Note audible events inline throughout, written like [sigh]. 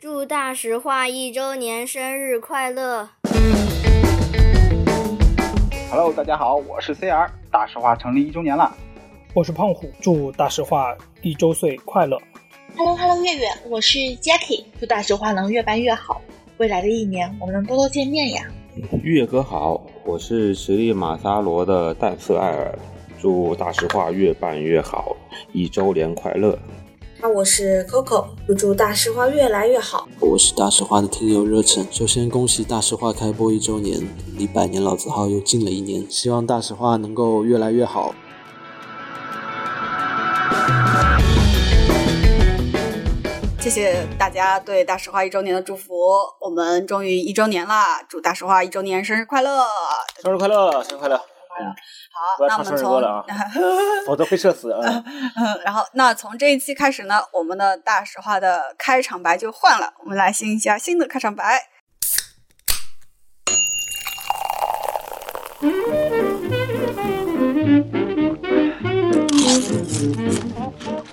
祝大实话一周年生日快乐！Hello，大家好，我是 CR，大实话成立一周年了。我是胖虎，祝大实话一周岁快乐。Hello，Hello，月月，我是 Jackie，祝大实话能越办越好，未来的一年我们能多多见面呀。月哥好，我是实力马萨罗的淡色艾尔，祝大实话越办越好，一周年快乐。那我是 Coco，祝大实话越来越好。我是大实话的听友热忱，首先恭喜大实话开播一周年，离百年老字号又近了一年，希望大实话能够越来越好。谢谢大家对大实话一周年的祝福，我们终于一周年啦，祝大实话一周年生日快乐！生日快乐，生日快乐！好，那我们从啊，否则会社死啊。[laughs] 然后，那从这一期开始呢，我们的大实话的开场白就换了，我们来新一下新的开场白。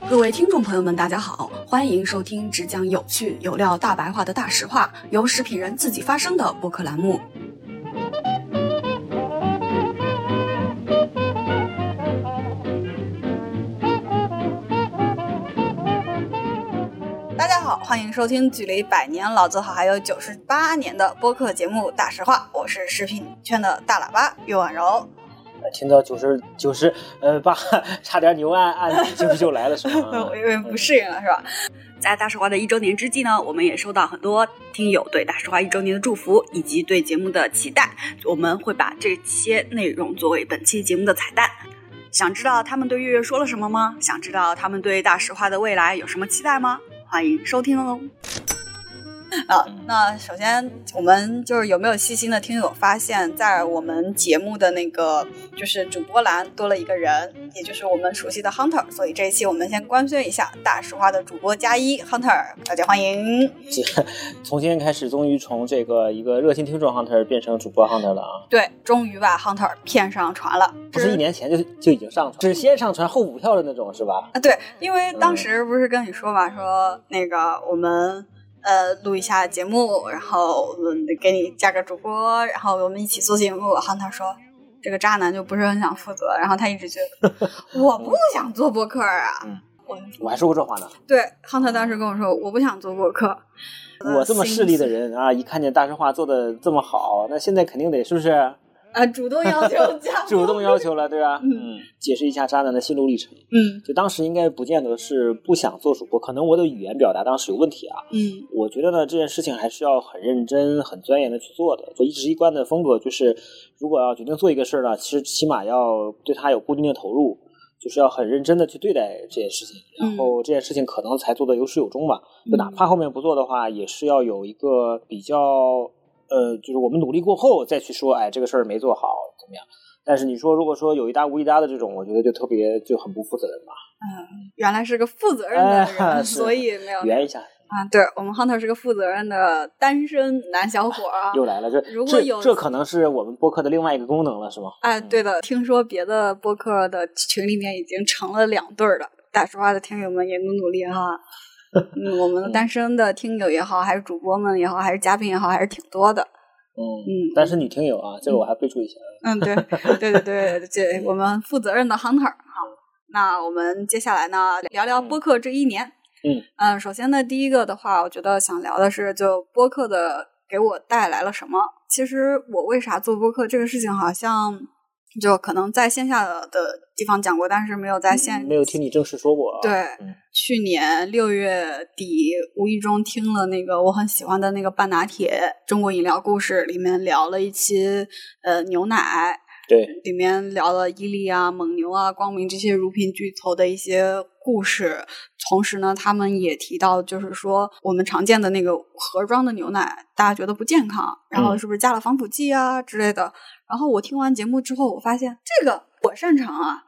各位听众朋友们，大家好，欢迎收听只讲有趣有料大白话的大实话，由食品人自己发声的播客栏目。好，欢迎收听距离百年老字号还有九十八年的播客节目《大实话》，我是食品圈的大喇叭岳婉柔。听到九十九十呃八，[laughs] 差点牛按按九十九来了是吗？[laughs] 我有点不适应了是吧？在大实话的一周年之际呢，我们也收到很多听友对大实话一周年的祝福以及对节目的期待，我们会把这些内容作为本期节目的彩蛋。想知道他们对月月说了什么吗？想知道他们对大实话的未来有什么期待吗？欢迎收听哦。啊，[laughs] 那首先我们就是有没有细心的听友发现，在我们节目的那个就是主播栏多了一个人，也就是我们熟悉的 Hunter，所以这一期我们先官宣一下大实话的主播加一 Hunter，大家欢迎。[laughs] 从今天开始，终于从这个一个热心听众 Hunter 变成主播 Hunter 了啊！对，终于把 Hunter 骗上船了，不是一年前就就已经上船，只先上船后补票的那种，是吧？啊，对，因为当时不是跟你说嘛，说那个我们。呃，录一下节目，然后给你加个主播，然后我们一起做节目。Hunter 说，这个渣男就不是很想负责，然后他一直觉得 [laughs] 我不想做播客啊。我我还说过这话呢。对，Hunter 当时跟我说，我不想做播客。我这么势利的人啊，一看见大实话做的这么好，那现在肯定得是不是？啊，主动要求 [laughs] 加，主动要求了，对吧？嗯，解释一下渣男的心路历程。嗯，就当时应该不见得是不想做主播，可能我的语言表达当时有问题啊。嗯，我觉得呢，这件事情还是要很认真、很钻研的去做的。就一直一贯的风格就是，如果要决定做一个事儿呢，其实起码要对他有固定的投入，就是要很认真的去对待这件事情，然后这件事情可能才做的有始有终吧。就哪怕后面不做的话，也是要有一个比较。呃，就是我们努力过后再去说，哎，这个事儿没做好，怎么样？但是你说，如果说有一搭无一搭的这种，我觉得就特别就很不负责任嘛。嗯，原来是个负责任的人，所以没有圆一下啊。对我们 Hunter 是个负责任的单身男小伙啊。又来了，这如果有这可能是我们播客的另外一个功能了，是吗？哎，对的，听说别的播客的群里面已经成了两对儿了。大实话的听友们也努努力哈。嗯，我们单身的听友也好，还是主播们也好，还是嘉宾也好，还是挺多的。嗯嗯，单身女听友啊，这个我还备注一下。嗯，对对对对，这我们负责任的 hunter 好，那我们接下来呢，聊聊播客这一年。嗯嗯，首先呢，第一个的话，我觉得想聊的是，就播客的给我带来了什么。其实我为啥做播客这个事情，好像。就可能在线下的地方讲过，但是没有在线，没有听你正式说过。对，去年六月底无意中听了那个我很喜欢的那个半拿铁中国饮料故事，里面聊了一期呃牛奶，对，里面聊了伊利啊、蒙牛啊、光明这些乳品巨头的一些故事。同时呢，他们也提到，就是说我们常见的那个盒装的牛奶，大家觉得不健康，然后是不是加了防腐剂啊之类的？然后我听完节目之后，我发现这个我擅长啊。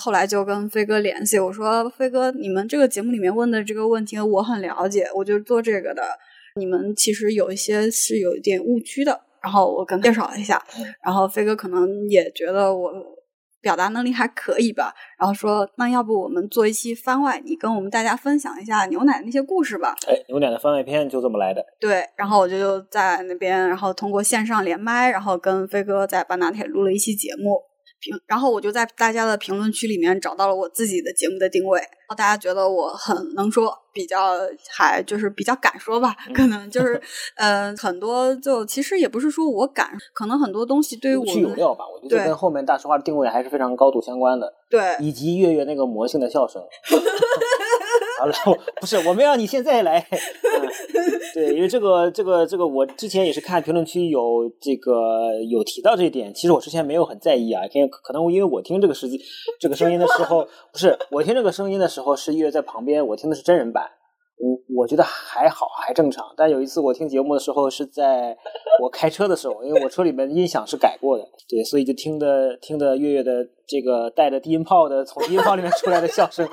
后来就跟飞哥联系，我说：“飞哥，你们这个节目里面问的这个问题我很了解，我就做这个的。你们其实有一些是有一点误区的。”然后我跟介绍了一下，然后飞哥可能也觉得我。表达能力还可以吧。然后说，那要不我们做一期番外，你跟我们大家分享一下牛奶那些故事吧。哎，牛奶的番外篇就这么来的。对，然后我就在那边，然后通过线上连麦，然后跟飞哥在半拿铁录了一期节目。评，然后我就在大家的评论区里面找到了我自己的节目的定位，然后大家觉得我很能说，比较还就是比较敢说吧，可能就是 [laughs] 呃很多就其实也不是说我敢，可能很多东西对于我有有料吧，我觉得跟后面大实话的定位还是非常高度相关的，对，以及月月那个魔性的笑声。[laughs] [laughs] 好了，不是我没让你现在来，对，因为这个这个这个，我之前也是看评论区有这个有提到这一点，其实我之前没有很在意啊，因为可能因为我听这个时机这个声音的时候，不是我听这个声音的时候是因为在旁边，我听的是真人版。我我觉得还好，还正常。但有一次我听节目的时候，是在我开车的时候，因为我车里面音响是改过的，对，所以就听的听的月月的这个带着低音炮的从低音炮里面出来的笑声，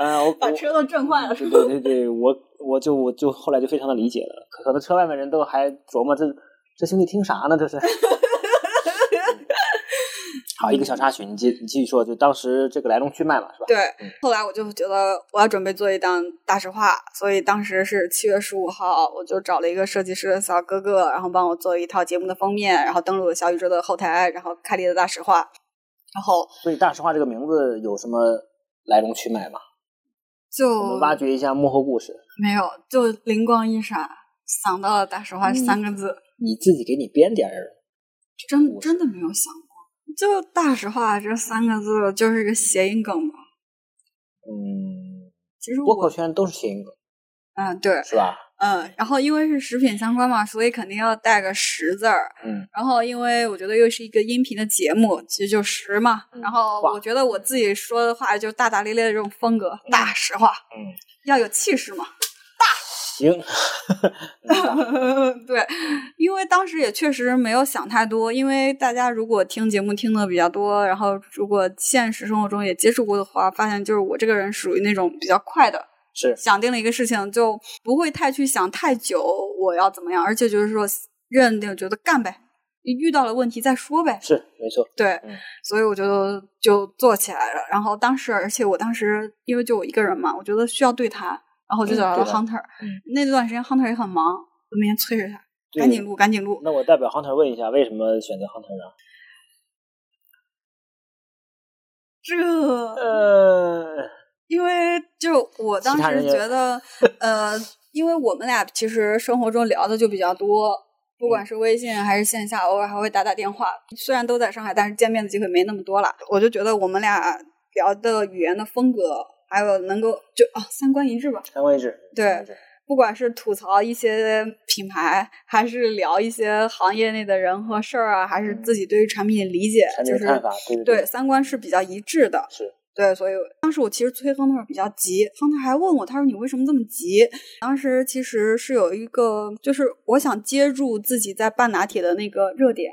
呃，我把车都震坏了。对对对对，我我就我就后来就非常的理解了，可能车外面人都还琢磨这这兄弟听啥呢？这是。好，一个小插曲，你继你继续说，就当时这个来龙去脉嘛，是吧？对，后来我就觉得我要准备做一档大实话，所以当时是七月十五号，我就找了一个设计师的小哥哥，然后帮我做一套节目的封面，然后登录了小宇宙的后台，然后开立了大实话，然后所以大实话这个名字有什么来龙去脉吗？就我们挖掘一下幕后故事。没有，就灵光一闪，想到了大实话三个字。你自己给你编点儿，真真的没有想过。就大实话这三个字就是个谐音梗嘛？嗯，其实播客圈都是谐音梗。嗯，对，是吧？嗯，然后因为是食品相关嘛，所以肯定要带个食字儿。嗯，然后因为我觉得又是一个音频的节目，其实就食嘛。然后我觉得我自己说的话就大大咧咧的这种风格，大实话。嗯，要有气势嘛。行，[laughs] 对，因为当时也确实没有想太多。因为大家如果听节目听的比较多，然后如果现实生活中也接触过的话，发现就是我这个人属于那种比较快的，是想定了一个事情就不会太去想太久我要怎么样，而且就是说认定觉得干呗，遇到了问题再说呗。是没错，对，嗯、所以我觉得就做起来了。然后当时，而且我当时因为就我一个人嘛，我觉得需要对谈。然后我就找到了 Hunter，、嗯、那段时间 Hunter 也很忙，我每天催着他赶紧录，赶紧录。那我代表 Hunter 问一下，为什么选择 Hunter 呢？这呃，因为就我当时觉得，[laughs] 呃，因为我们俩其实生活中聊的就比较多，不管是微信还是线下，偶尔还会打打电话。虽然都在上海，但是见面的机会没那么多了。我就觉得我们俩聊的语言的风格。还有能够就啊三观一致吧，三观一致。对，不管是吐槽一些品牌，还是聊一些行业内的人和事儿啊，还是自己对于产品的理解，就是看法，对对三观是比较一致的。是对，所以当时我其实催亨特比较急，亨特还问我，他说你为什么这么急？当时其实是有一个，就是我想接住自己在半拿铁的那个热点。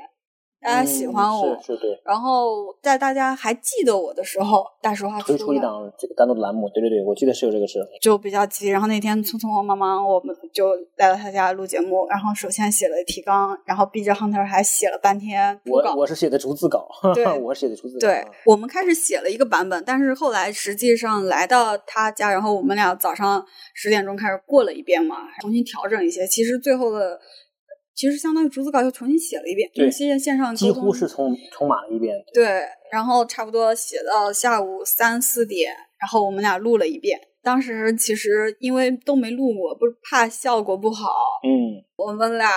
大家喜欢我，嗯、是是对。然后在大家还记得我的时候，大实话推出一档这个单独的栏目，对对对，我记得是有这个事。就比较急，然后那天匆匆忙忙，我们就来到他家录节目。然后首先写了提纲，然后逼着 Hunter 还写了半天我我是写的逐字稿，对，我是写的逐字稿。[laughs] 对，我们开始写了一个版本，但是后来实际上来到他家，然后我们俩早上十点钟开始过了一遍嘛，重新调整一些。其实最后的。其实相当于逐字稿又重新写了一遍，对，线线上几乎是重重码了一遍。对，然后差不多写到下午三四点，然后我们俩录了一遍。当时其实因为都没录过，不是怕效果不好，嗯，我们俩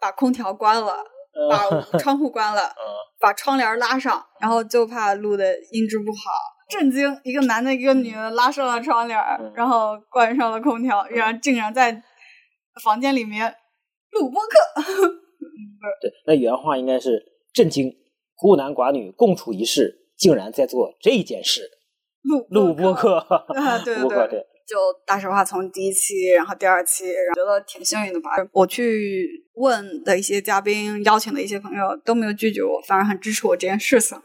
把空调关了，把窗户关了，[laughs] 嗯、把窗帘拉上，然后就怕录的音质不好。震惊！一个男的，一个女的拉上了窗帘，嗯、然后关上了空调，然后竟然在房间里面。录播课，[laughs] 对，那原话应该是震惊，孤男寡女共处一室，竟然在做这件事，录录播课，[laughs] 啊，对对对，就大实话从第一期，然后第二期，然后觉得挺幸运的吧。我去问的一些嘉宾，邀请的一些朋友都没有拒绝我，反而很支持我这件事情。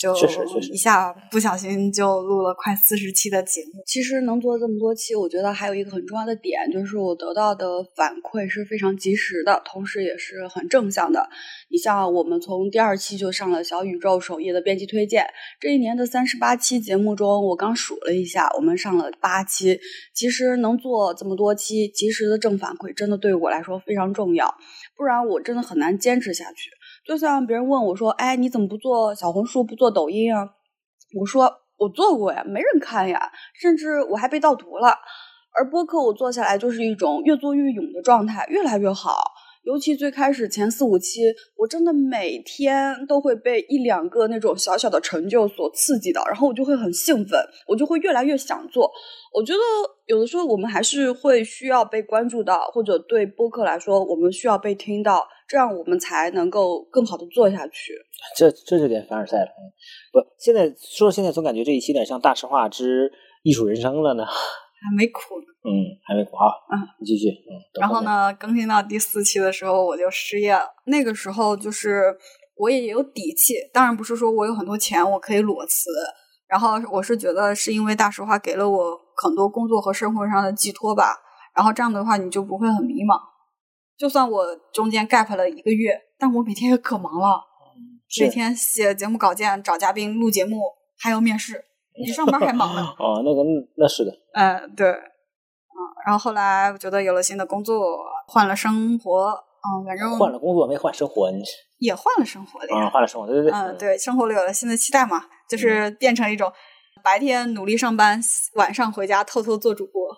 就确实确实一下不小心就录了快四十期的节目。其实能做这么多期，我觉得还有一个很重要的点，就是我得到的反馈是非常及时的，同时也是很正向的。你像我们从第二期就上了小宇宙首页的编辑推荐，这一年的三十八期节目中，我刚数了一下，我们上了八期。其实能做这么多期，及时的正反馈真的对我来说非常重要，不然我真的很难坚持下去。就像别人问我说：“哎，你怎么不做小红书，不做抖音啊？”我说：“我做过呀，没人看呀，甚至我还被盗图了。”而播客我做下来就是一种越做越勇的状态，越来越好。尤其最开始前四五期，我真的每天都会被一两个那种小小的成就所刺激到，然后我就会很兴奋，我就会越来越想做。我觉得有的时候我们还是会需要被关注到，或者对播客来说，我们需要被听到，这样我们才能够更好的做下去。这这就点凡尔赛了。不，现在说现在总感觉这一期有点像《大实话之艺术人生》了呢。还没哭呢。嗯，还没苦啊。嗯，你继续。嗯。然后呢，更新到第四期的时候，我就失业了。那个时候就是我也有底气，当然不是说我有很多钱我可以裸辞。然后我是觉得是因为大实话给了我很多工作和生活上的寄托吧。然后这样的话，你就不会很迷茫。就算我中间 gap 了一个月，但我每天也可忙了。每天写节目稿件、找嘉宾、录节目，还有面试，比上班还忙呢。[laughs] 哦，那个那是的。嗯，对。嗯，然后后来我觉得有了新的工作，换了生活。嗯，反正换了工作没换生活，你也换了生活了呀。啊，换了生活，对对对。嗯，对，生活里有了新的期待嘛，就是变成一种白天努力上班，晚上回家偷偷做主播。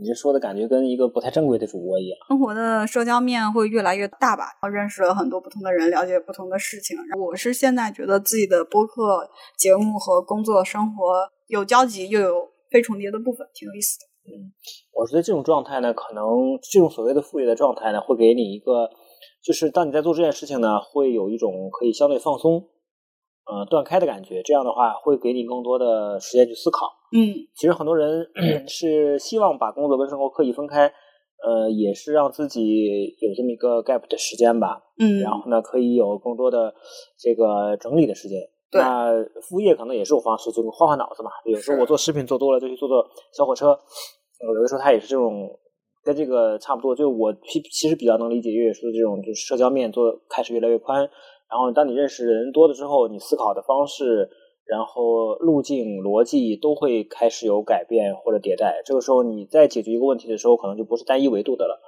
你这说的感觉跟一个不太正规的主播一样。生活的社交面会越来越大吧，认识了很多不同的人，了解不同的事情。我是现在觉得自己的播客节目和工作生活有交集，又有非重叠的部分，挺有意思的。嗯，我觉得这种状态呢，可能这种所谓的副业的状态呢，会给你一个，就是当你在做这件事情呢，会有一种可以相对放松。呃，断开的感觉，这样的话会给你更多的时间去思考。嗯，其实很多人 [clears throat] 是希望把工作跟生活刻意分开，呃，也是让自己有这么一个 gap 的时间吧。嗯，然后呢，可以有更多的这个整理的时间。对，那副业可能也是种方式，就是换换脑子嘛。有时候我做食品做多了，就去做做小火车。有的时候他也是这种跟这个差不多。就我其其实比较能理解越野说的这种，就是社交面做开始越来越宽。然后，当你认识人多了之后，你思考的方式、然后路径、逻辑都会开始有改变或者迭代。这个时候，你在解决一个问题的时候，可能就不是单一维度的了。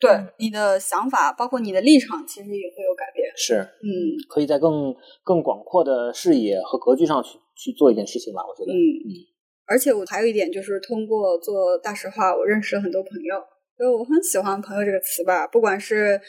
对，你的想法，包括你的立场，其实也会有改变。是，嗯，可以在更更广阔的视野和格局上去去做一件事情吧。我觉得，嗯嗯。而且我还有一点，就是通过做大实话，我认识了很多朋友。所以我很喜欢“朋友”这个词吧，不管是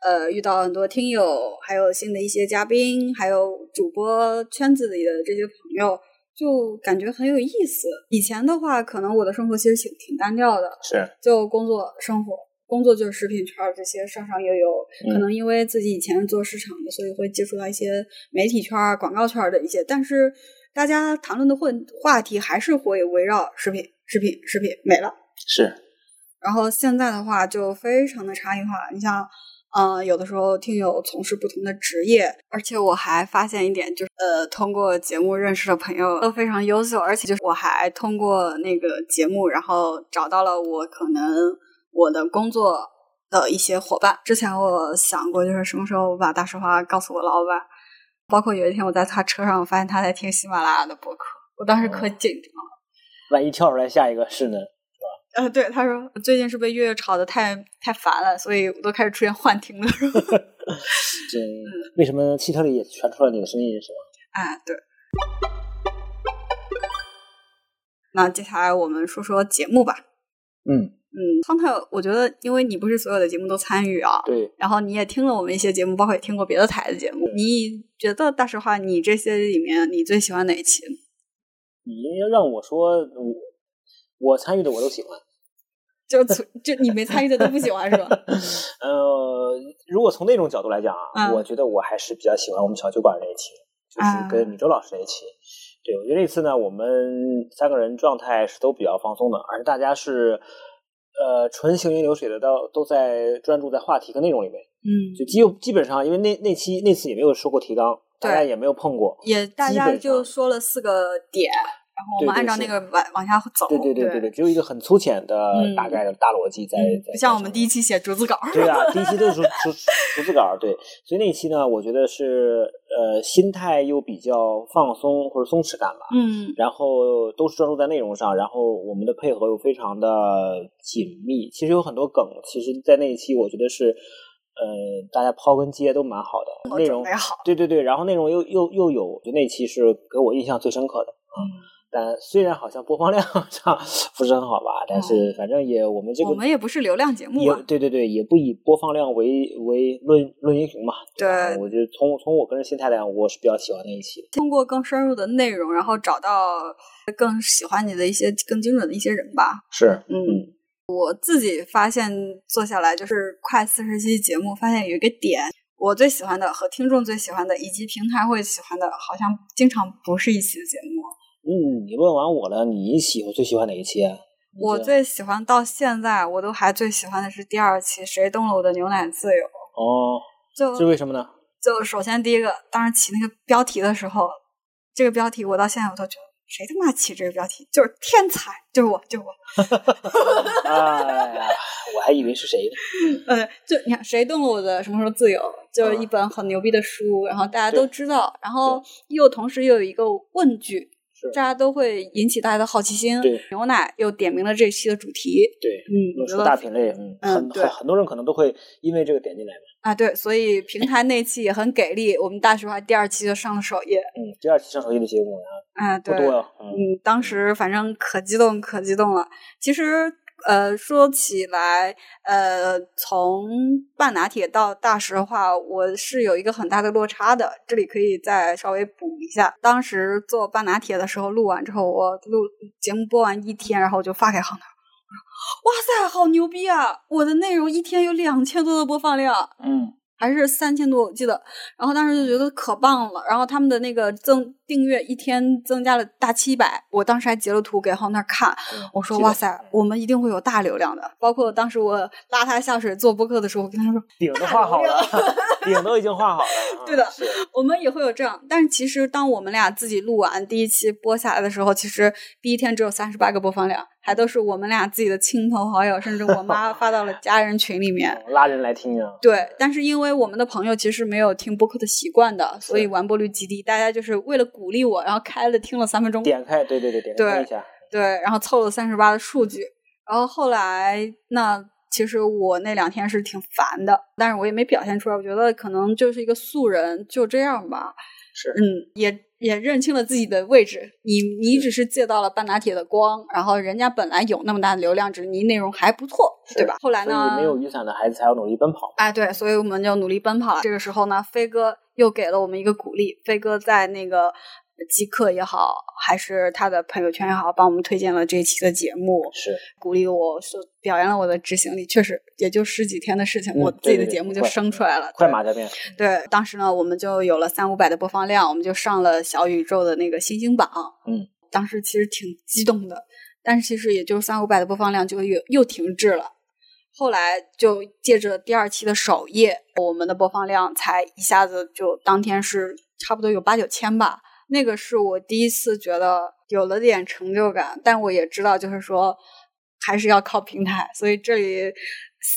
呃遇到很多听友，还有新的一些嘉宾，还有主播圈子里的这些朋友，就感觉很有意思。以前的话，可能我的生活其实挺挺单调的，是就工作、生活，工作就是食品圈这些上上游游。可能因为自己以前做市场的，所以会接触到一些媒体圈、广告圈的一些，但是大家谈论的混话题还是会围绕食品、食品、食品没了。是。然后现在的话就非常的差异化，你像，嗯，有的时候听友从事不同的职业，而且我还发现一点，就是呃，通过节目认识的朋友都非常优秀，而且就是我还通过那个节目，然后找到了我可能我的工作的一些伙伴。之前我想过，就是什么时候我把大实话告诉我老板，包括有一天我在他车上，我发现他在听喜马拉雅的播客，我当时可紧张了。万一跳出来下一个是呢？呃，对，他说最近是被月月吵得太太烦了，所以我都开始出现幻听了。[laughs] 这为什么汽车里也传出来你的声音是吗？哎，对。那接下来我们说说节目吧。嗯嗯，康泰，我觉得因为你不是所有的节目都参与啊，对，然后你也听了我们一些节目，包括也听过别的台的节目，你觉得大实话，你这些里面你最喜欢哪一期？你要让我说，我我参与的我都喜欢。就就你没参与的都不喜欢是吧？[laughs] 呃，如果从那种角度来讲啊，我觉得我还是比较喜欢我们小酒馆那一期，就是跟米周老师那一期。对，我觉得那次呢，我们三个人状态是都比较放松的，而且大家是呃纯行云流水的，都都在专注在话题跟内容里面。嗯，就基基本上，因为那那期那次也没有说过提纲，大家也没有碰过，也大家就说了四个点，然后我们按照那个往往下走。对对对对对，只有一个很粗浅的嗯大概的大逻辑在。不像我们第一期写逐字稿。对啊，[laughs] 第一期都是逐逐逐字稿，对，所以那一期呢，我觉得是呃心态又比较放松或者松弛感吧，嗯然后都是专注在内容上，然后我们的配合又非常的紧密。其实有很多梗，其实，在那一期我觉得是，呃，大家抛跟接都蛮好的，内容好对对对，然后内容又又又有，我觉得那期是给我印象最深刻的。嗯但虽然好像播放量 [laughs] 上不是很好吧，但是反正也我们这个嗯我们也不是流量节目也啊。对对对，也不以播放量为为论论英雄嘛。吧对我觉得从从我个人心态来讲，我是比较喜欢那一期的。通过更深入的内容，然后找到更喜欢你的一些更精准的一些人吧。是，嗯，我自己发现做下来就是快四十期节目，发现有一个点，我最喜欢的和听众最喜欢的，以及平台会喜欢的，好像经常不是一期的节目。嗯，你问完我了，你喜欢最喜欢哪一期啊？我最喜欢到现在，我都还最喜欢的是第二期《谁动了我的牛奶自由》。哦，就是为什么呢？就首先第一个，当时起那个标题的时候，这个标题我到现在我都觉得，谁他妈起这个标题就是天才，就是我，就是我。[laughs] 哎呀，我还以为是谁呢。呃，就你看，谁动了我的什么时候自由，就是一本很牛逼的书，然后大家都知道，然后又同时又有一个问句，大家都会引起大家的好奇心。对，牛奶又点明了这期的主题。对，嗯，我觉得大品类，嗯，嗯很对很很多人可能都会因为这个点进来嘛。啊，对，所以平台那期也很给力，我们大实话第二期就上了首页。嗯，第二期上首页的节目啊，啊，对，不多呀。嗯，当时反正可激动，可激动了。其实，呃，说起来，呃，从半拿铁到大实话，我是有一个很大的落差的。这里可以再稍微补一下。当时做半拿铁的时候，录完之后，我录节目播完一天，然后我就发给航涛，哇塞，好牛逼啊！我的内容一天有两千多的播放量。嗯。还是三千多，我记得。然后当时就觉得可棒了。然后他们的那个增订阅一天增加了大七百，我当时还截了图给浩那儿看，我说哇塞，我们一定会有大流量的。包括当时我拉他下水做播客的时候，我跟他说 [laughs] 饼都画好了，[laughs] 饼都已经画好了。[laughs] 对的我们也会有这样。但是其实当我们俩自己录完第一期播下来的时候，其实第一天只有三十八个播放量，还都是我们俩自己的亲朋好友，甚至我妈发到了家人群里面。拉人来听啊。对，但是因为我们的朋友其实没有听播客的习惯的，所以完播率极低。大家就是为了鼓励我，然后开了听了三分钟，点开，对对对，点开一下。对，然后凑了三十八的数据。然后后来，那其实我那两天是挺烦的，但是我也没表现出来。我觉得可能就是一个素人，就这样吧。是，嗯，也也认清了自己的位置。你你只是借到了半打铁的光，然后人家本来有那么大的流量，只是你内容还不错，对吧？后来呢，没有雨伞的孩子才要努力奔跑。哎，对，所以我们就努力奔跑了。这个时候呢，飞哥又给了我们一个鼓励。飞哥在那个极客也好，还是他的朋友圈也好，帮我们推荐了这一期的节目，是鼓励我，说表扬了我的执行力。确实，也就十几天的事情，嗯我自己的节目就生出来了。快马加鞭。对，当时呢，我们就有了三五百的播放量，我们就上了小宇宙的那个星星榜。嗯，当时其实挺激动的，但是其实也就三五百的播放量就又又停滞了。后来就借着第二期的首页，我们的播放量才一下子就当天是差不多有八九千吧。那个是我第一次觉得有了点成就感，但我也知道，就是说还是要靠平台，所以这里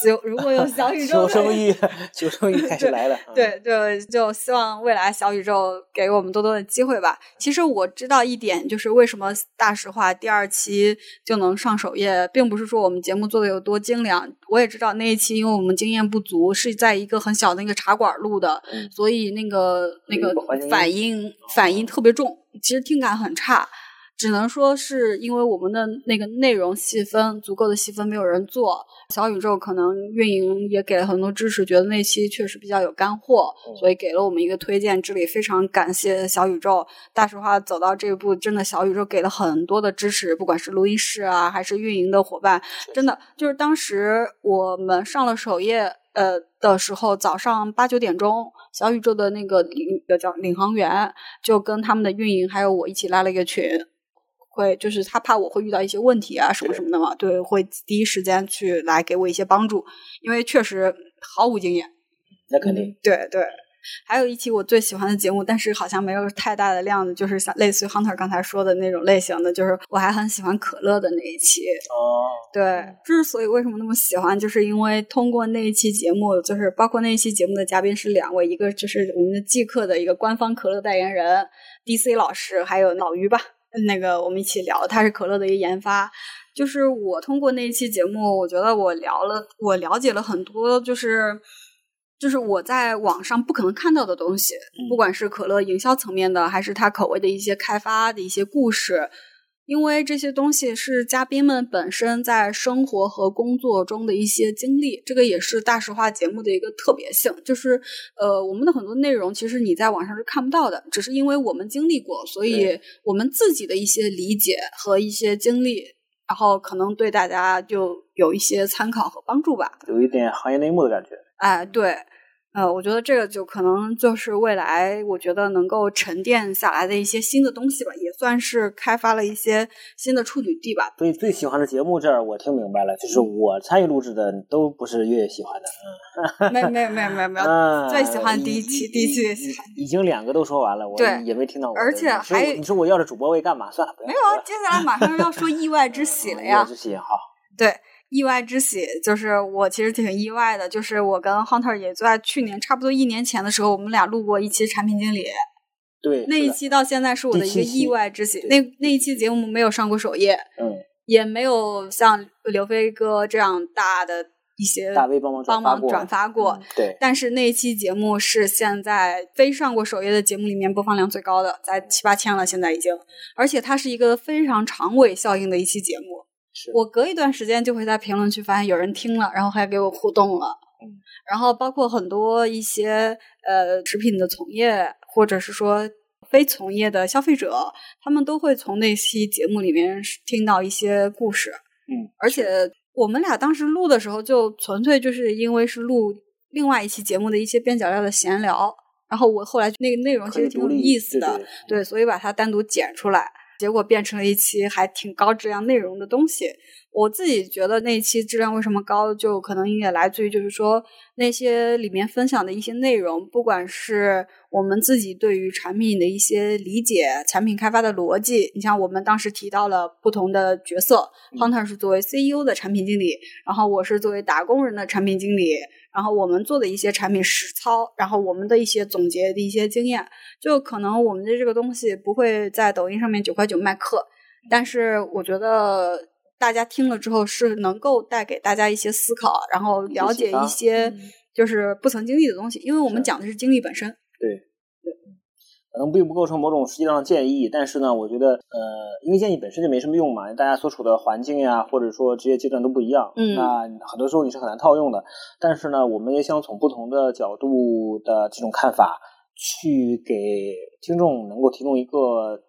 有如果有小宇宙求生欲，求生欲开始来了。对，就就希望未来小宇宙给我们多多的机会吧。其实我知道一点，就是为什么大实话第二期就能上首页，并不是说我们节目做的有多精良。我也知道那一期，因为我们经验不足，是在一个很小的那个茶馆录的，嗯所以那个那个反应反应特别重，其实听感很差。只能说是因为我们的那个内容细分足够的细分，没有人做。小宇宙可能运营也给了很多支持，觉得那期确实比较有干货，所以给了我们一个推荐。这里非常感谢小宇宙。大实话，走到这一步，真的小宇宙给了很多的支持，不管是录音室啊，还是运营的伙伴，真的就是当时我们上了首页。呃的时候，早上八九点钟，小宇宙的那个领个叫领航员就跟他们的运营还有我一起拉了一个群，会就是他怕我会遇到一些问题啊什么什么的嘛，对，会第一时间去来给我一些帮助，因为确实毫无经验。那肯定，对对。还有一期我最喜欢的节目，但是好像没有太大的量的，就是像类似于 Hunter 刚才说的那种类型的，就是我还很喜欢可乐的那一期。哦，对，之所以为什么那么喜欢，就是因为通过那一期节目，就是包括那一期节目的嘉宾是两位，一个就是我们的即刻的一个官方可乐代言人 DC 老师，还有老于吧，那个我们一起聊，他是可乐的一个研发。就是我通过那一期节目，我觉得我聊了，我了解了很多，就是就是我在网上不可能看到的东西，不管是可乐营销层面的，还是它口味的一些开发的一些故事。因为这些东西是嘉宾们本身在生活和工作中的一些经历，这个也是大实话节目的一个特别性。就是呃，我们的很多内容其实你在网上是看不到的，只是因为我们经历过，所以我们自己的一些理解和一些经历，然后可能对大家就有一些参考和帮助吧。有一点行业内幕的感觉。哎，对。呃，我觉得这个就可能就是未来，我觉得能够沉淀下来的一些新的东西吧，也算是开发了一些新的处女地吧。所以最喜欢的节目这儿我听明白了，就是我参与录制的都不是月月喜欢的。嗯，没没有没有没有没有，[laughs] 最喜欢第一期，第一期喜欢。已经两个都说完了，我也没听到。而且还你说我要这主播位干嘛？算了，没有啊，接下来马上要说意外之喜了呀。意外之喜好。对。意外之喜就是我其实挺意外的，就是我跟 Hunter 也在去年差不多一年前的时候，我们俩录过一期产品经理。对，那一期到现在是我的一个意外之喜。那那一期节目没有上过首页，嗯，也没有像刘飞哥这样大的一些大 V 帮忙帮忙转发过。对，但是那一期节目是现在非上过首页的节目里面播放量最高的，在七八千了，现在已经，而且它是一个非常长尾效应的一期节目。我隔一段时间就会在评论区发现有人听了，然后还给我互动了。嗯，然后包括很多一些呃食品的从业，或者是说非从业的消费者，他们都会从那期节目里面听到一些故事。嗯，而且我们俩当时录的时候，就纯粹就是因为是录另外一期节目的一些边角料的闲聊，然后我后来那个内容其实挺有意思的，对，所以把它单独剪出来。结果变成了一期还挺高质量内容的东西。我自己觉得那一期质量为什么高，就可能也来自于就是说那些里面分享的一些内容，不管是我们自己对于产品的一些理解、产品开发的逻辑。你像我们当时提到了不同的角色，Hunter 是作为 CEO 的产品经理，然后我是作为打工人的产品经理，然后我们做的一些产品实操，然后我们的一些总结的一些经验，就可能我们的这个东西不会在抖音上面九块九卖课，但是我觉得。大家听了之后是能够带给大家一些思考，然后了解一些就是不曾经历的东西，因为我们讲的是经历本身。对对，可能并不构成某种实际上的建议，但是呢，我觉得呃，因为建议本身就没什么用嘛，大家所处的环境呀，或者说职业阶段都不一样，嗯，那很多时候你是很难套用的。但是呢，我们也想从不同的角度的这种看法，去给听众能够提供一个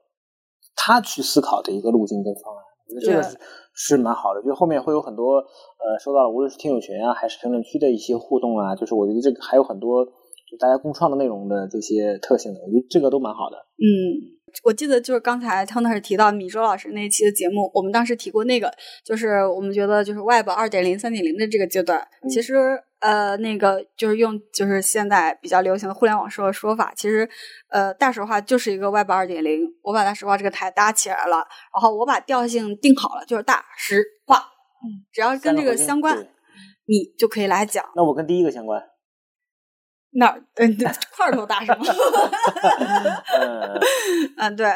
他去思考的一个路径跟方案。我觉得这个是是蛮好的，就后面会有很多呃，收到了无论是听友群啊，还是评论区的一些互动啊，就是我觉得这个还有很多就大家共创的内容的这些特性的，我觉得这个都蛮好的。嗯，我记得就是刚才汤特提到米周老师那一期的节目，我们当时提过那个，就是我们觉得就是 Web 二点零、三点零的这个阶段，其实。呃，那个就是用就是现在比较流行的互联网说的说法，其实，呃，大实话就是一个 Web 二点零。我把大实话这个台搭起来了，然后我把调性定好了，就是大实话。嗯，只要跟这个相关，你就可以来讲。那我跟第一个相关。哪？嗯，块头大是吗？[laughs] 嗯嗯，对。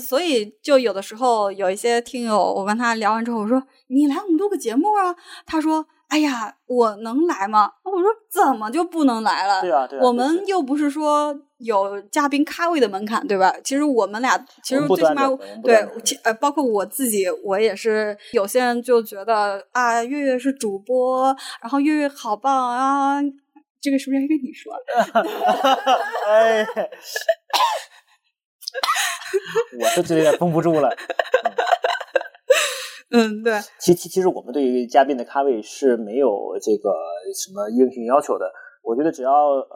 所以就有的时候有一些听友，我跟他聊完之后，我说你来我们录个节目啊？他说。哎呀，我能来吗？我说怎么就不能来了？对啊，对啊。我们又不是说有嘉宾咖位的门槛，对吧？其实我们俩，其实最起码对，呃，包括我自己，我也是。有些人就觉得啊，月月是主播，然后月月好棒啊，这个是不是应该跟你说？[laughs] 哎，[laughs] 我都有点绷不住了。嗯，[laughs] 对。其其其实我们对于嘉宾的咖位是没有这个什么硬性要求的。我觉得只要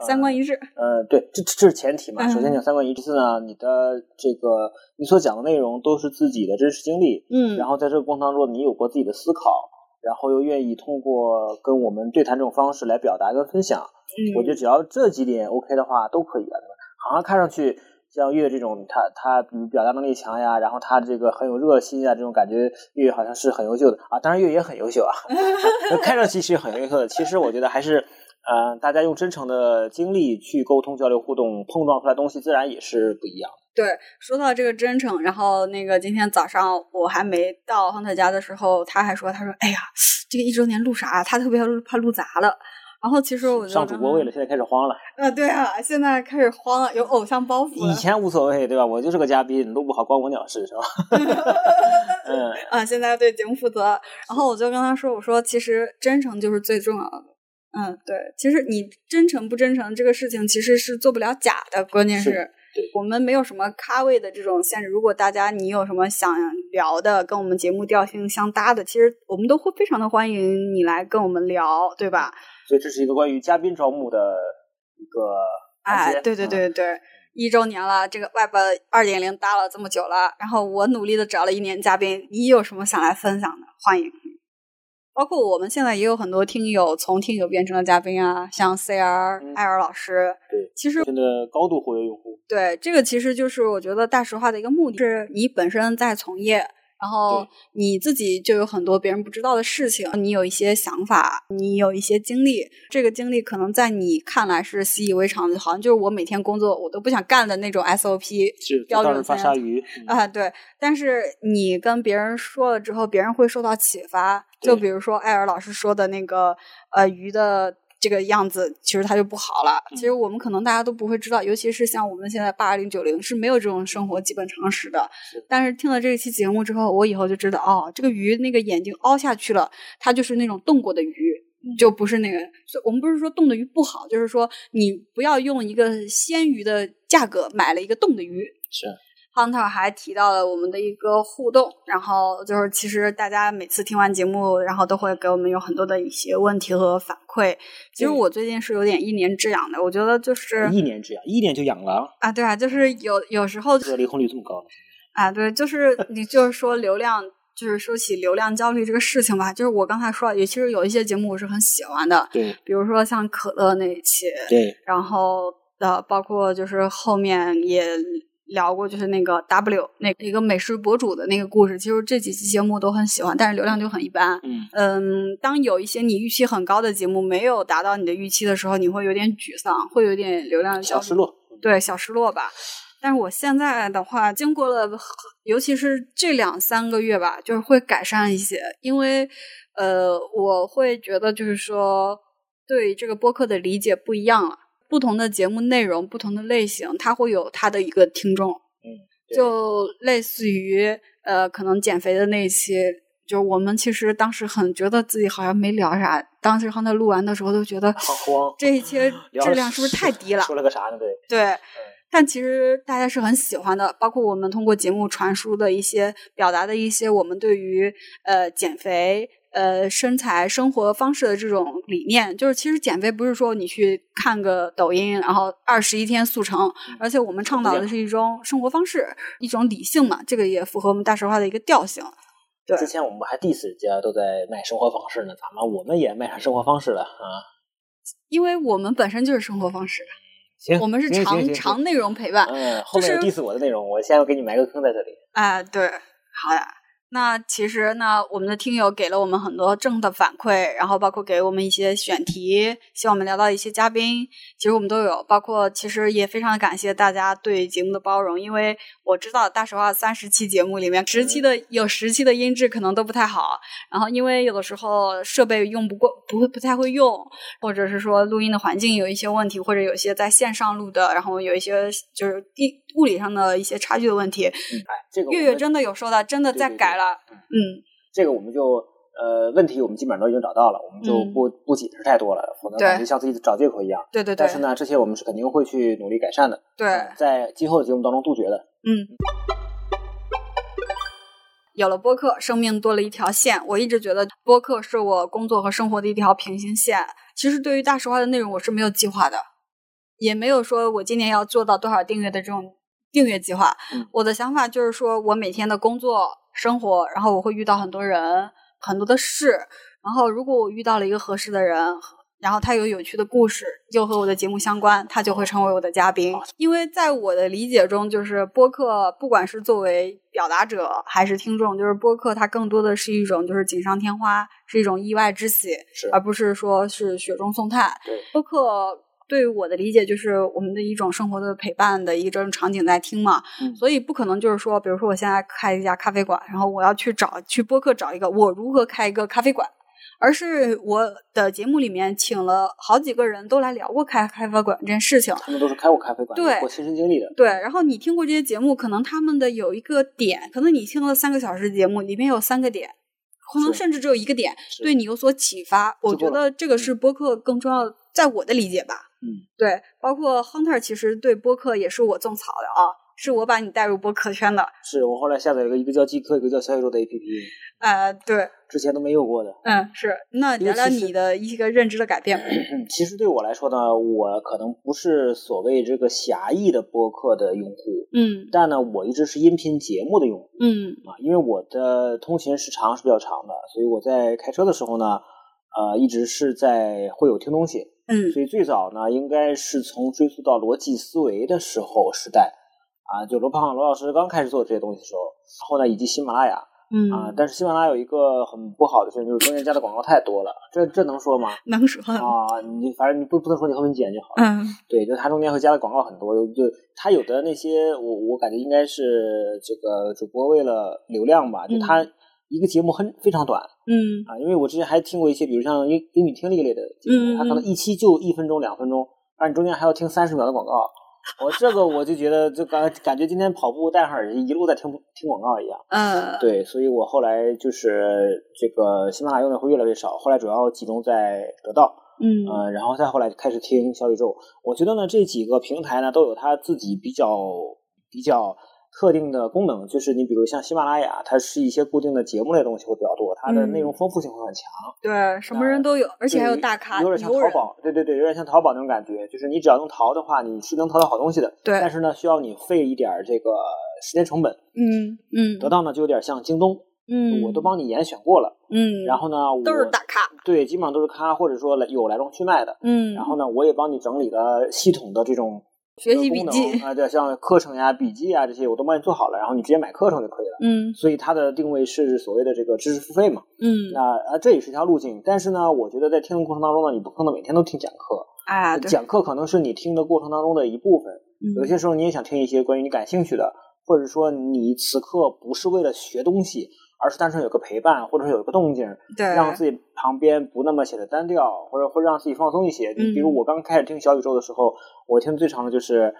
三观一致。呃，对，这这是前提嘛。首先讲三观一致，呢，你的这个你所讲的内容都是自己的真实经历。嗯。然后在这个过程当中，你有过自己的思考，然后又愿意通过跟我们对谈这种方式来表达跟分享。嗯我觉得只要这几点 OK 的话，都可以啊。对吧好像看上去像月这种，他他比如表达能力强呀，然后他这个很有热心啊，这种感觉月月好像是很优秀的啊。当然月月也很优秀啊，[laughs] 看上去是很优秀的。其实我觉得还是呃，大家用真诚的经历去沟通、交流、互动，碰撞出来东西自然也是不一样的。对，说到这个真诚，然后那个今天早上我还没到亨特家的时候，他还说，他说，哎呀，这个一周年录啥？他特别怕录砸了。然后其实我就上主播位了，现在开始慌了。呃，对啊，现在开始慌了，有偶像包袱了。以前无所谓，对吧？我就是个嘉宾，录不好关我鸟事，是吧？[laughs] 嗯 [laughs] 啊，现在要对节目负责。然后我就跟他说，我说其实真诚就是最重要的。嗯，对，其实你真诚不真诚这个事情其实是做不了假的，关键是我们没有什么咖位的这种限制。如果大家你有什么想聊的，跟我们节目调性相搭的，其实我们都会非常的欢迎你来跟我们聊，对吧？所以这是一个关于嘉宾招募的一个哎，对对对对，一周年了，这个 Web 二点零搭了这么久了，然后我努力的找了一年嘉宾，你有什么想来分享的？欢迎。包括我们现在也有很多听友从听友变成了嘉宾啊，像 CR 艾尔老师，对，其实现在高度活跃用户，对这个其实就是我觉得大实话的一个目的，是你本身在从业。然后你自己就有很多别人不知道的事情，你有一些想法，你有一些经历，这个经历可能在你看来是习以为常的，好像就是我每天工作我都不想干的那种 SOP 标准发鲨鱼啊，对。但是你跟别人说了之后，别人会受到启发。就比如说艾尔老师说的那个呃鱼的。这个样子其实它就不好了。其实我们可能大家都不会知道，尤其是像我们现在八零九零是没有这种生活基本常识的。但是听了这一期节目之后，我以后就知道哦，这个鱼那个眼睛凹下去了，它就是那种冻过的鱼，就不是那个。我们不是说冻的鱼不好，就是说你不要用一个鲜鱼的价格买了一个冻的鱼。是。Hunter 还提到了我们的一个互动，然后就是其实大家每次听完节目，然后都会给我们有很多的一些问题和反馈。其实我最近是有点一年之痒的，我觉得就是一年之痒，一年就痒了啊！对啊，就是有有时候离婚率这么高啊！对，就是你 [laughs] 就是说流量，就是说起流量焦虑这个事情吧，就是我刚才说，也其实有一些节目我是很喜欢的，对，比如说像可乐那一期，对，然后呃，包括就是后面也。聊过就是那个 W 那一个美食博主的那个故事，其实这几期节目都很喜欢，但是流量就很一般。嗯嗯，当有一些你预期很高的节目没有达到你的预期的时候，你会有点沮丧，会有点流量小失落。对，小失落吧。但是我现在的话，经过了，尤其是这两三个月吧，就是会改善一些，因为呃，我会觉得就是说对这个播客的理解不一样了。不同的节目内容，不同的类型，它会有它的一个听众。嗯，就类似于呃，可能减肥的那一期，就我们其实当时很觉得自己好像没聊啥。当时刚才录完的时候都觉得好慌，这一期质量是不是太低了？说了个啥呢？对对，但其实大家是很喜欢的。包括我们通过节目传输的一些表达的一些我们对于呃减肥。呃，身材生活方式的这种理念，就是其实减肥不是说你去看个抖音，然后二十一天速成，而且我们倡导的是一种生活方式，一种理性嘛，这个也符合我们大实话的一个调性。对，之前我们还 diss 人家都在卖生活方式呢，咱们我们也卖上生活方式了啊？因为我们本身就是生活方式，行，我们是长长内容陪伴。嗯，后面有 diss 我的内容，我先要给你埋个坑在这里。啊，对，好呀。那其实呢，我们的听友给了我们很多正的反馈，然后包括给我们一些选题，希望我们聊到一些嘉宾，其实我们都有。包括其实也非常的感谢大家对节目的包容，因为我知道大实话三十期节目里面，十期的有十期的音质可能都不太好，然后因为有的时候设备用不过，不会不太会用，或者是说录音的环境有一些问题，或者有些在线上录的，然后有一些就是地物理上的一些差距的问题。哎，这个月月真的有收到，真的在改了。嗯，这个我们就呃问题我们基本上都已经找到了，我们就不不解释太多了，否则感觉像自己找借口一样。对对对。但是呢，这些我们是肯定会去努力改善的。对，在今后的节目当中杜绝的。嗯。有了播客，生命多了一条线。我一直觉得播客是我工作和生活的一条平行线。其实对于大实话的内容，我是没有计划的，也没有说我今年要做到多少订阅的这种订阅计划。我的想法就是说我每天的工作。生活，然后我会遇到很多人，很多的事，然后如果我遇到了一个合适的人，然后他有有趣的故事，又和我的节目相关，他就会成为我的嘉宾。因为在我的理解中，就是播客，不管是作为表达者还是听众，就是播客它更多的是一种就是锦上添花，是一种意外之喜，而不是说是雪中送炭。对，播客对于我的理解就是我们的一种生活的陪伴的一种场景在听嘛，嗯所以不可能就是说，比如说我现在开一家咖啡馆，然后我要去找去播客找一个我如何开一个咖啡馆。而是我的节目里面请了好几个人都来聊过开咖啡馆这件事情，他们都是开过咖啡馆，对有过亲身经历的。对，然后你听过这些节目，可能他们的有一个点，可能你听了三个小时节目，里面有三个点，可能甚至只有一个点对你有所启发。我觉得这个是播客更重要，在我的理解吧。嗯，对，包括 Hunter 其实对播客也是我种草的啊，是我把你带入播客圈的。是我后来下载了一个一个叫极客，一个叫小宇宙的 APP，呃，对，之前都没有过的。嗯，是。那聊聊你的一个认知的改变 [clears throat] 其实对我来说呢，我可能不是所谓这个狭义的播客的用户，嗯但呢，我一直是音频节目的用户嗯啊，因为我的通勤时长是比较长的，所以我在开车的时候呢，呃，一直是在会有听东西。嗯所以最早呢，应该是从追溯到逻辑思维的时候时代啊，就罗胖罗老师刚开始做这些东西的时候，然后呢，以及喜马拉雅嗯啊，但是喜马拉雅有一个很不好的事情，就是中间加的广告太多了，这这能说吗？能说。啊，你反正你不不能说，你后面剪就好了。嗯对，就它中间会加的广告很多，就它有的那些我我感觉应该是这个主播为了流量吧，就它一个节目很非常短嗯啊，因为我之前还听过一些，比如像英英语听力类的节嗯目，它可能一期就一分钟两分钟，而你中间还要听三十秒的广告。我这个我就觉得，就感感觉今天跑步戴上耳机，一路在听听广告一样。嗯对，所以我后来就是这个喜马拉雅用的会越来越少，后来主要集中在得到。嗯呃，然后再后来就开始听小宇宙。我觉得呢，这几个平台呢都有它自己比较比较特定的功能，就是你比如像喜马拉雅，它是一些固定的节目类的东西会比较多，它的内容丰富性会很强，对，什么人都有，而且还有大咖，有点像。淘宝，对对对，有点像淘宝那种感觉，就是你只要能淘的话，你是能淘到好东西的，对但是呢，需要你费一点这个时间成本。嗯嗯得到呢就有点像京东，嗯，我都帮你严选过了，嗯，然后呢，都是大咖。对，基本上都是咖，或者说来有来龙去脉的。嗯，然后呢，我也帮你整理了系统的这种学习笔记啊，对，像课程呀、笔记啊这些，我都帮你做好了，然后你直接买课程就可以了。嗯所以它的定位是所谓的这个知识付费嘛，嗯，那啊这也是一条路径。但是呢，我觉得在听的过程当中呢，你不可能每天都听讲课，啊，讲课可能是你听的过程当中的一部分。嗯有些时候你也想听一些关于你感兴趣的，或者说你此刻不是为了学东西，而是单纯有个陪伴，或者说有一个动静，对，让自己旁边不那么显得单调，或者会让自己放松一些。你比如嗯我刚开始听小宇宙的时候，我听的最长的就是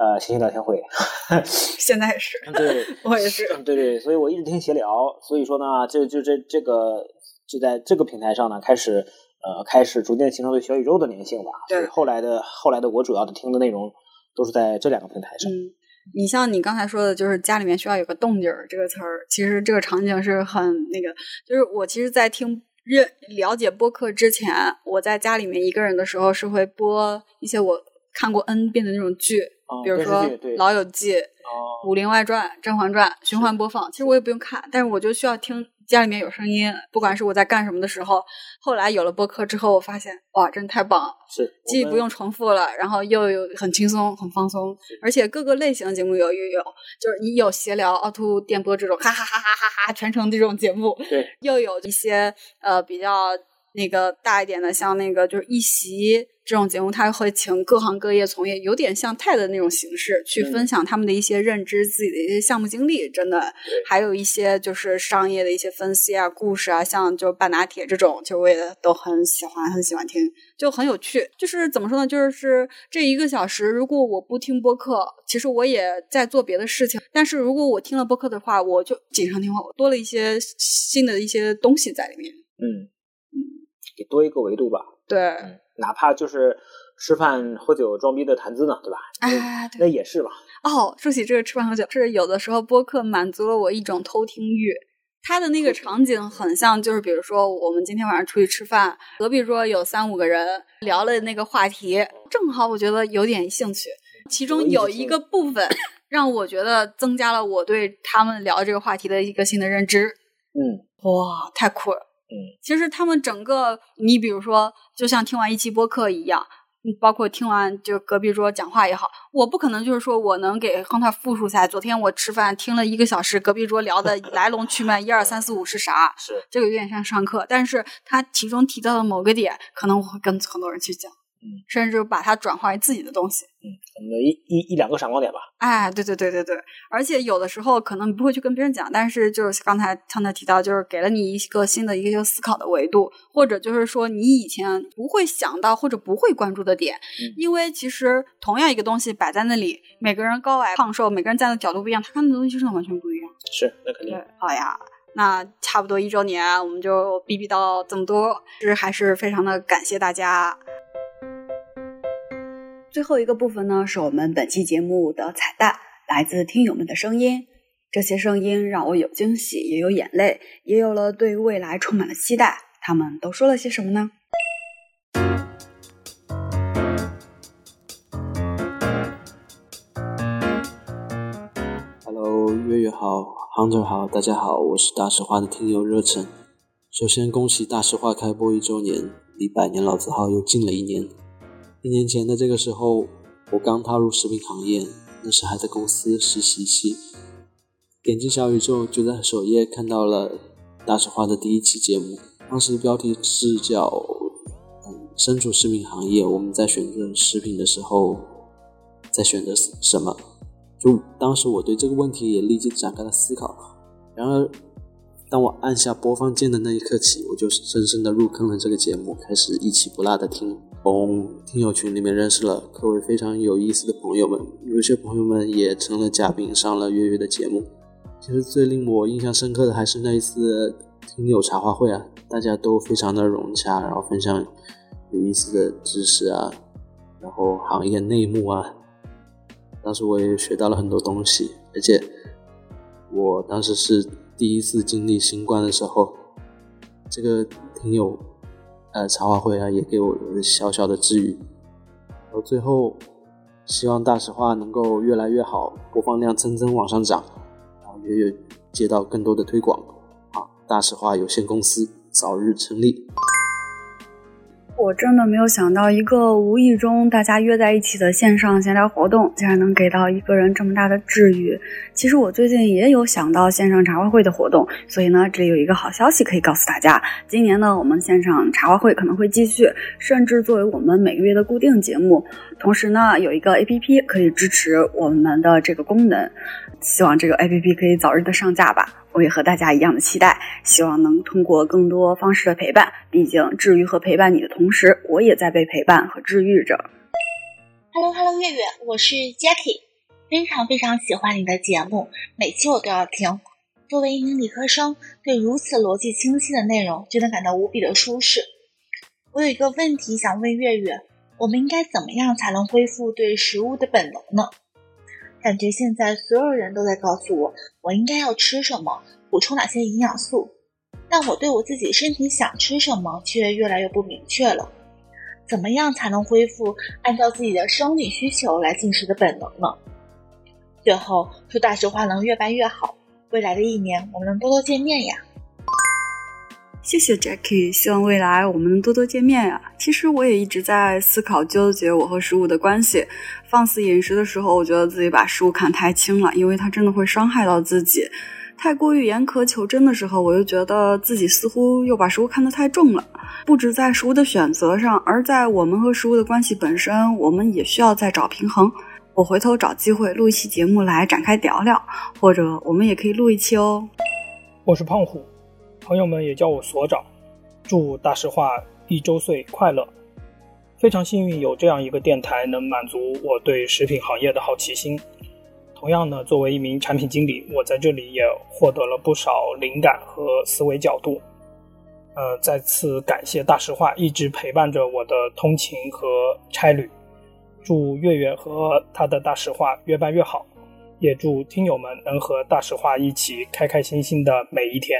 呃谐星聊天会 [laughs] [laughs] 现在也是，对，我也是。嗯对对，所以我一直听闲聊。所以说呢，这就这这个就在这个平台上呢，开始呃开始逐渐形成对小宇宙的粘性吧。对后来的后来的我主要的听的内容都是在这两个平台上。嗯，你像你刚才说的，就是家里面需要有个动静儿这个词儿，其实这个场景是很那个，就是我其实，在听认了解播客之前，我在家里面一个人的时候是会播一些我看过 N 遍的那种剧，比如说老友记》哦《武林外传》《甄嬛传》循环播放，其实我也不用看，但是我就需要听家里面有声音，不管是我在干什么的时候。后来有了播客之后，我发现哇，真的太棒了。是既不用重复了，然后又有很轻松、很放松，而且各个类型的节目有又有，就是你有闲聊、凹凸电波这种哈哈哈哈哈哈全程这种节目，对，又有一些呃比较那个大一点的，像那个就是一席这种节目，它会请各行各业从业，有点像泰的那种形式去嗯分享他们的一些认知、自己的一些项目经历，真的，还有一些就是商业的一些分析啊、故事啊，像就半打铁这种，就我也都很喜欢，很喜欢听，就很有趣。就是怎么说呢？就是这一个小时，如果我不听播客，其实我也在做别的事情。但是如果我听了播客的话，我就锦上添花，我多了一些新的一些东西在里面。嗯嗯，给多一个维度吧。对，嗯，哪怕就是吃饭喝酒装逼的谈资呢，对吧？啊，对那也是吧。哦，说起这个吃饭喝酒，是有的时候播客满足了我一种偷听欲。它的那个场景很像，就是比如说我们今天晚上出去吃饭，隔壁桌有三五个人聊了那个话题，正好我觉得有点兴趣，其中有一个部分 [laughs] 让我觉得增加了我对他们聊这个话题的一个新的认知。嗯哇，太酷了！嗯，其实他们整个，你比如说，就像听完一期播客一样，包括听完就隔壁桌讲话也好，我不可能就是说我能给亨特复述下来。昨天我吃饭听了一个小时，隔壁桌聊的 [laughs] 来龙去脉，一二三四五是啥？是这个有点像上课，但是他其中提到的某个点，可能我会跟很多人去讲，嗯，甚至把它转化为自己的东西。嗯，可能一一一两个闪光点吧。哎，对对对对对，而且有的时候可能你不会去跟别人讲，但是就是刚才汤特提到，就是给了你一个新的一个思考的维度，或者就是说你以前不会想到或者不会关注的点，嗯因为其实同样一个东西摆在那里，每个人高矮胖瘦，每个人站的角度不一样，他看的东西真的完全不一样。是，那肯定对。，好呀。那差不多一周年，我们就哔哔到这么多，其实还是非常的感谢大家。最后一个部分呢，是我们本期节目的彩蛋，来自听友们的声音。这些声音让我有惊喜，也有眼泪，也有了对未来充满了期待。他们都说了些什么呢？月月好，Hunter 好，大家好，我是大实话的听友热忱。首先恭喜大实话开播一周年，离百年老字号又近了一年。一年前的这个时候，我刚踏入食品行业，那时还在公司实习期。点击小宇宙就在首页看到了大实话的第一期节目，当时标题是叫“，身处食品行业，我们在选择食品的时候，在选择什么？”就当时我对这个问题也立即展开了思考。然而，当我按下播放键的那一刻起，我就深深的入坑了这个节目，开始一期不落的听。从听友群里面认识了各位非常有意思的朋友们，有些朋友们也成了嘉宾，上了月月的节目。其实最令我印象深刻的还是那一次听友茶话会啊，大家都非常的融洽，然后分享有意思的知识啊，然后行业内幕啊。当时我也学到了很多东西，而且我当时是第一次经历新冠的时候，这个听友呃茶话会啊，也给我小小的治愈。然后最后，希望大实话能够越来越好，播放量蹭蹭往上涨，然后月月接到更多的推广，啊，大实话有限公司早日成立。我真的没有想到，一个无意中大家约在一起的线上闲聊活动，竟然能给到一个人这么大的治愈。其实我最近也有想到线上茶话会的活动，所以呢，这里有一个好消息可以告诉大家：今年呢，我们线上茶话会可能会继续，甚至作为我们每个月的固定节目。同时呢，有一个 APP 可以支持我们的这个功能，希望这个 APP 可以早日的上架吧。我也和大家一样的期待，希望能通过更多方式的陪伴。毕竟治愈和陪伴你的同时，我也在被陪伴和治愈着。Hello Hello，月月，我是 Jackie，非常非常喜欢你的节目，每期我都要听。作为一名理科生，对如此逻辑清晰的内容真的感到无比的舒适。我有一个问题想问月月，我们应该怎么样才能恢复对食物的本能呢？感觉现在所有人都在告诉我，我应该要吃什么，补充哪些营养素，但我对我自己身体想吃什么却越来越不明确了。怎么样才能恢复按照自己的生理需求来进食的本能呢？最后，祝大实话能越办越好，未来的一年我们能多多见面呀！谢谢 Jackie，希望未来我们能多多见面呀。其实我也一直在思考纠结我和食物的关系。放肆饮食的时候，我觉得自己把食物看太轻了，因为它真的会伤害到自己；太过于严苛求真的时候，我又觉得自己似乎又把食物看得太重了。不止在食物的选择上，而在我们和食物的关系本身，我们也需要再找平衡。我回头找机会录一期节目来展开聊聊，或者我们也可以录一期哦。我是胖虎，朋友们也叫我所长。祝大实话一周岁快乐！非常幸运有这样一个电台能满足我对食品行业的好奇心。同样呢，作为一名产品经理，我在这里也获得了不少灵感和思维角度。呃，再次感谢大实话一直陪伴着我的通勤和差旅。祝月月和他的大实话越办越好，也祝听友们能和大实话一起开开心心的每一天。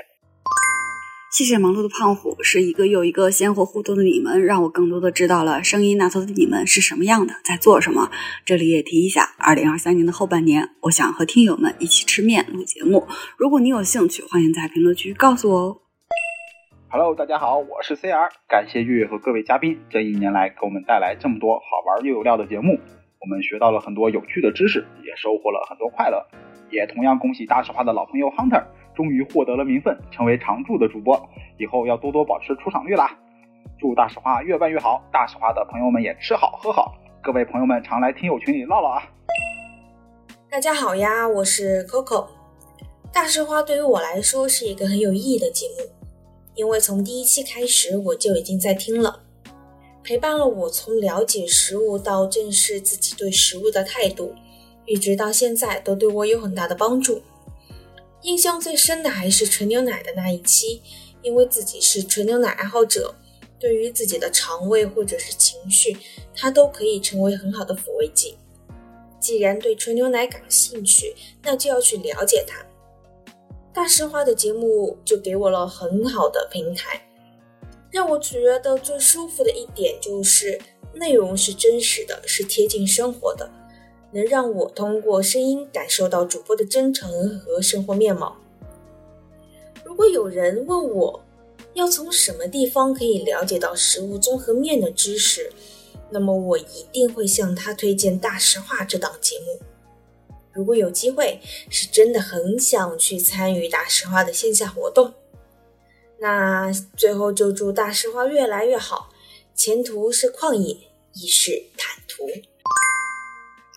谢谢忙碌的胖虎，是一个又一个鲜活互动的你们，让我更多的知道了声音那头的你们是什么样的，在做什么。这里也提一下，二零二三年的后半年，我想和听友们一起吃面录节目。如果你有兴趣，欢迎在评论区告诉我哦。Hello，大家好，我是 CR，感谢月月和各位嘉宾这一年来给我们带来这么多好玩又有料的节目，我们学到了很多有趣的知识，也收获了很多快乐。也同样恭喜大实话的老朋友 Hunter，终于获得了名分，成为常驻的主播，以后要多多保持出场率啦。祝大实话越办越好，大实话的朋友们也吃好喝好，各位朋友们常来听友群里唠唠啊。大家好呀，我是 Coco。大实话对于我来说是一个很有意义的节目，因为从第一期开始我就已经在听了，陪伴了我从了解食物到正视自己对食物的态度，一直到现在都对我有很大的帮助。印象最深的还是纯牛奶的那一期，因为自己是纯牛奶爱好者。对于自己的肠胃或者是情绪，它都可以成为很好的抚慰剂。既然对纯牛奶感兴趣，那就要去了解它。大实话的节目就给我了很好的平台，让我觉得最舒服的一点就是内容是真实的，是贴近生活的，能让我通过声音感受到主播的真诚和生活面貌。如果有人问我，要从什么地方可以了解到食物综合面的知识？那么我一定会向他推荐《大实话》这档节目。如果有机会，是真的很想去参与《大实话》的线下活动。那最后就祝《大实话》越来越好，前途是旷野，亦是坦途。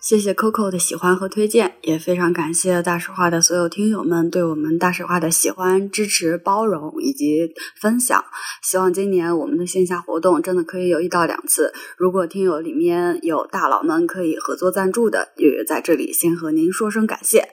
谢谢 Coco 的喜欢和推荐，也非常感谢大实话的所有听友们对我们大实话的喜欢、支持、包容以及分享。希望今年我们的线下活动真的可以有一到两次。如果听友里面有大佬们可以合作赞助的，月月在这里先和您说声感谢。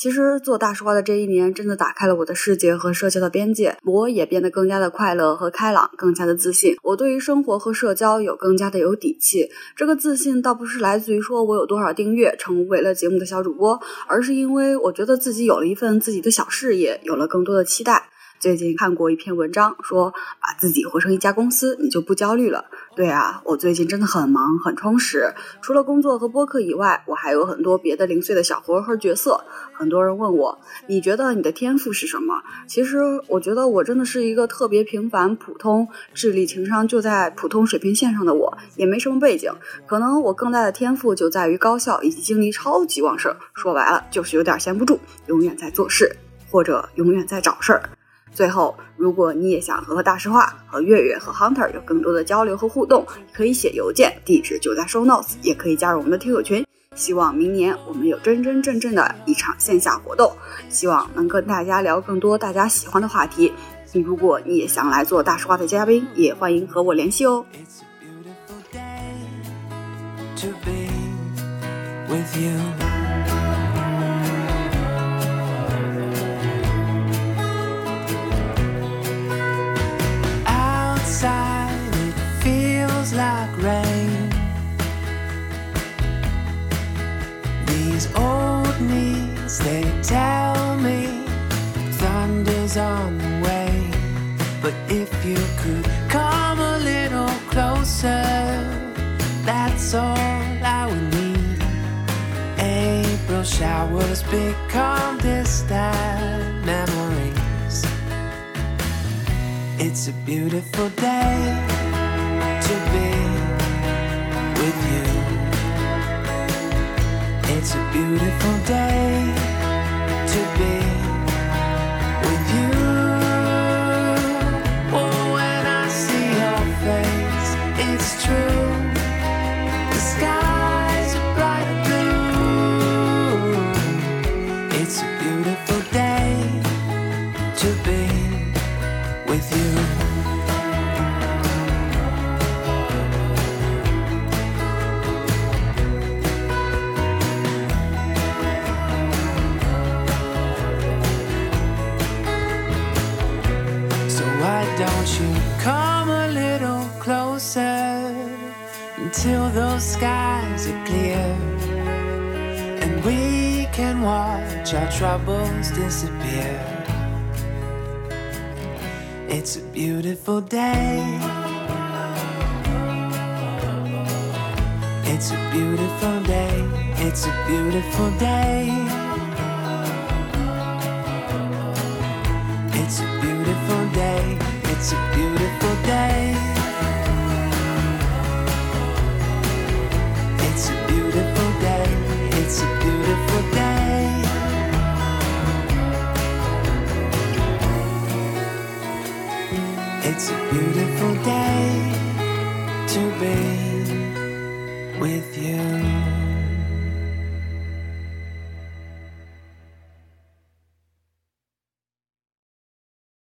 其实做大实话的这一年，真的打开了我的世界和社交的边界，我也变得更加的快乐和开朗，更加的自信。我对于生活和社交有更加的有底气。这个自信倒不是来自于说我有多少订阅，成为了节目的小主播，而是因为我觉得自己有了一份自己的小事业，有了更多的期待。最近看过一篇文章，说把自己活成一家公司，你就不焦虑了。对啊，我最近真的很忙，很充实。除了工作和播客以外，我还有很多别的零碎的小活和角色。很多人问我，你觉得你的天赋是什么？其实我觉得我真的是一个特别平凡、普通、智力、情商就在普通水平线上的我，也没什么背景。可能我更大的天赋就在于高效以及精力超级旺盛。说白了，就是有点闲不住，永远在做事，或者永远在找事儿。最后，如果你也想和大实话、和月月、和 Hunter 有更多的交流和互动，可以写邮件，地址就在 Show Notes，也可以加入我们的听友群。希望明年我们有真真正正的一场线下活动，希望能跟大家聊更多大家喜欢的话题。如果你也想来做大实话的嘉宾，也欢迎和我联系哦。like rain. These old knees, they tell me thunder's on the way. But if you could come a little closer, that's all I would need. April showers become distant memories. It's a beautiful day. Beautiful day beautiful day.